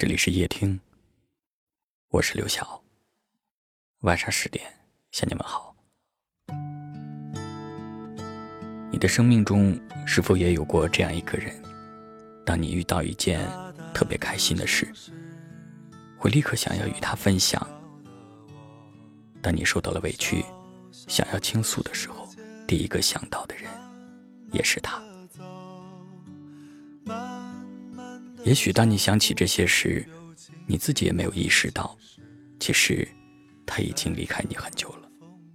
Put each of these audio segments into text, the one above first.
这里是夜听，我是刘晓。晚上十点向你们好。你的生命中是否也有过这样一个人？当你遇到一件特别开心的事，会立刻想要与他分享；当你受到了委屈，想要倾诉的时候，第一个想到的人也是他。也许当你想起这些时，你自己也没有意识到，其实他已经离开你很久了，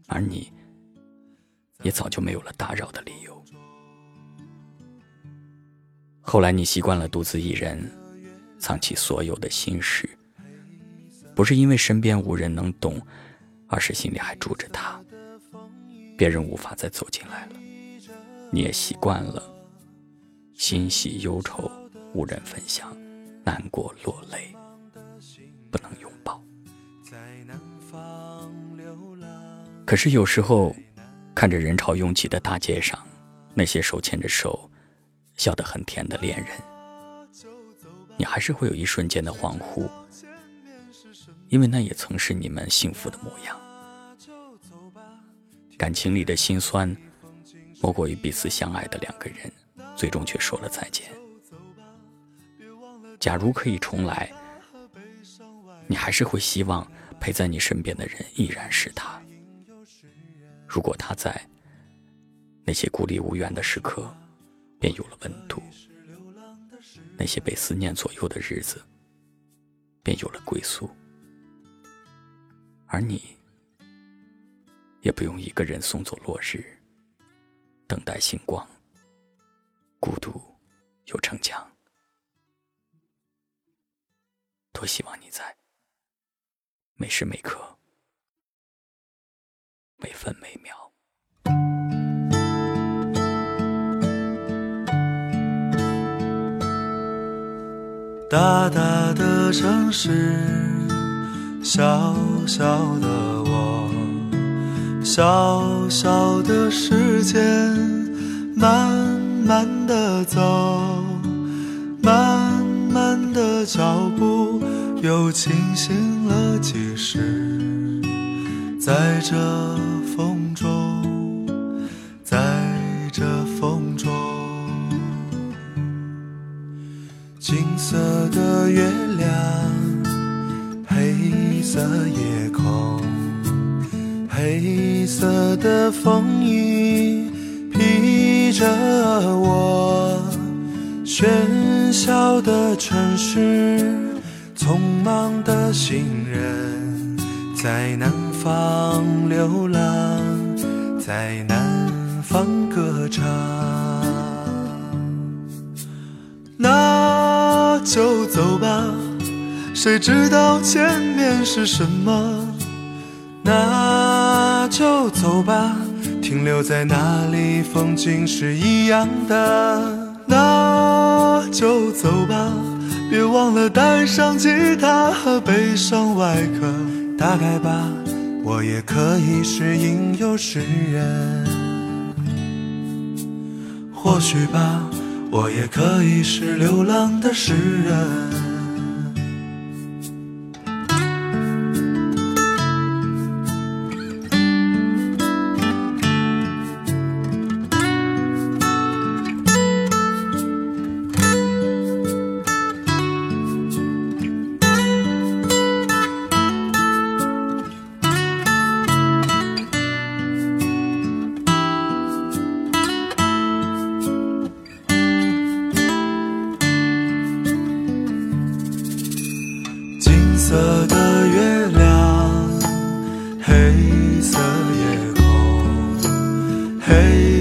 而你也早就没有了打扰的理由。后来你习惯了独自一人，藏起所有的心事，不是因为身边无人能懂，而是心里还住着他，别人无法再走进来了。你也习惯了欣喜忧愁。无人分享，难过落泪，不能拥抱。可是有时候，看着人潮拥挤的大街上，那些手牵着手、笑得很甜的恋人，你还是会有一瞬间的恍惚，因为那也曾是你们幸福的模样。感情里的辛酸，莫过于彼此相爱的两个人，最终却说了再见。假如可以重来，你还是会希望陪在你身边的人依然是他。如果他在，那些孤立无援的时刻便有了温度，那些被思念左右的日子便有了归宿，而你也不用一个人送走落日，等待星光，孤独又逞强。多希望你在每时每刻、每分每秒。大大的城市，小小的我，小小的时间，慢慢的走，脚步。又清醒了几时？在这风中，在这风中，金色的月亮，黑色夜空，黑色的风衣披着我，喧嚣的城市。匆忙的行人，在南方流浪，在南方歌唱。那就走吧，谁知道前面是什么？那就走吧，停留在那里，风景是一样的。就走吧。别忘了带上吉他和悲伤外壳。大概吧，我也可以是吟游诗人。或许吧，我也可以是流浪的诗人。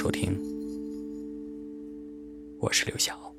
收听，我是刘晓。